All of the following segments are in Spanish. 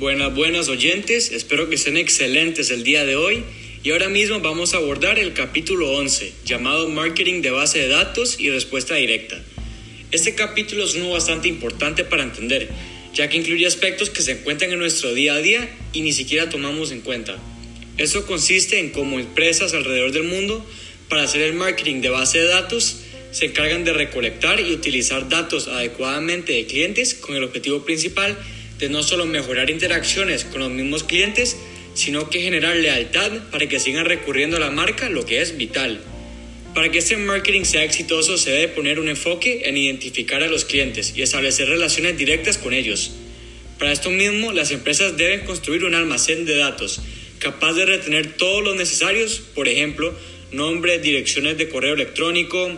Buenas, buenas oyentes, espero que estén excelentes el día de hoy y ahora mismo vamos a abordar el capítulo 11 llamado Marketing de base de datos y respuesta directa. Este capítulo es uno bastante importante para entender, ya que incluye aspectos que se encuentran en nuestro día a día y ni siquiera tomamos en cuenta. Esto consiste en cómo empresas alrededor del mundo, para hacer el marketing de base de datos, se encargan de recolectar y utilizar datos adecuadamente de clientes con el objetivo principal de no solo mejorar interacciones con los mismos clientes, sino que generar lealtad para que sigan recurriendo a la marca, lo que es vital. Para que este marketing sea exitoso se debe poner un enfoque en identificar a los clientes y establecer relaciones directas con ellos. Para esto mismo, las empresas deben construir un almacén de datos capaz de retener todos los necesarios, por ejemplo, nombre, direcciones de correo electrónico,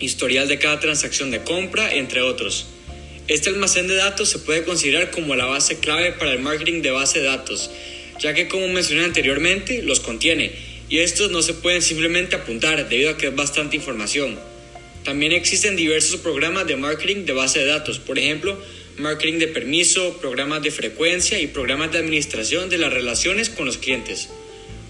historial de cada transacción de compra, entre otros. Este almacén de datos se puede considerar como la base clave para el marketing de base de datos, ya que como mencioné anteriormente, los contiene y estos no se pueden simplemente apuntar debido a que es bastante información. También existen diversos programas de marketing de base de datos, por ejemplo, marketing de permiso, programas de frecuencia y programas de administración de las relaciones con los clientes.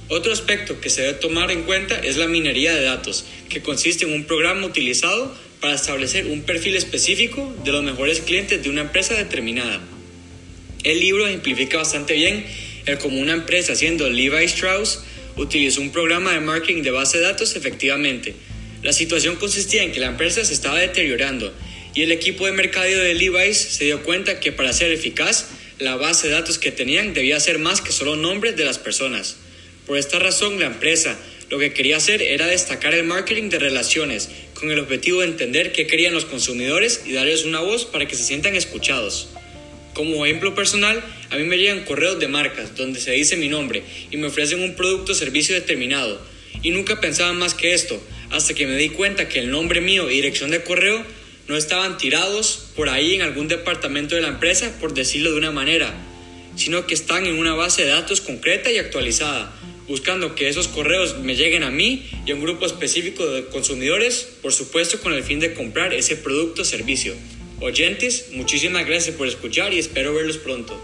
Otro aspecto que se debe tomar en cuenta es la minería de datos, que consiste en un programa utilizado para establecer un perfil específico de los mejores clientes de una empresa determinada. El libro ejemplifica bastante bien el cómo una empresa, siendo Levi Strauss, utilizó un programa de marketing de base de datos efectivamente. La situación consistía en que la empresa se estaba deteriorando y el equipo de mercadeo de Levi's se dio cuenta que para ser eficaz, la base de datos que tenían debía ser más que solo nombres de las personas. Por esta razón, la empresa lo que quería hacer era destacar el marketing de relaciones con el objetivo de entender qué querían los consumidores y darles una voz para que se sientan escuchados. Como ejemplo personal, a mí me llegan correos de marcas donde se dice mi nombre y me ofrecen un producto o servicio determinado. Y nunca pensaba más que esto, hasta que me di cuenta que el nombre mío y dirección de correo no estaban tirados por ahí en algún departamento de la empresa, por decirlo de una manera, sino que están en una base de datos concreta y actualizada, buscando que esos correos me lleguen a mí y a un grupo específico de consumidores, por supuesto con el fin de comprar ese producto o servicio. Oyentes, muchísimas gracias por escuchar y espero verlos pronto.